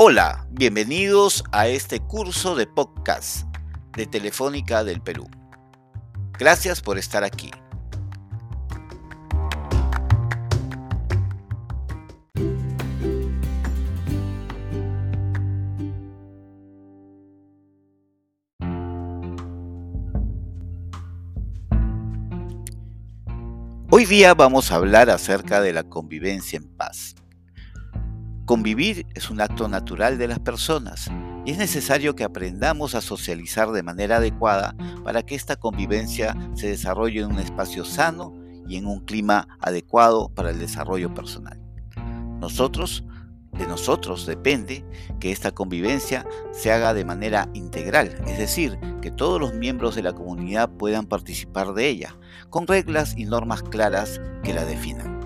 Hola, bienvenidos a este curso de podcast de Telefónica del Perú. Gracias por estar aquí. Hoy día vamos a hablar acerca de la convivencia en paz. Convivir es un acto natural de las personas y es necesario que aprendamos a socializar de manera adecuada para que esta convivencia se desarrolle en un espacio sano y en un clima adecuado para el desarrollo personal. Nosotros, de nosotros depende que esta convivencia se haga de manera integral, es decir, que todos los miembros de la comunidad puedan participar de ella, con reglas y normas claras que la definan.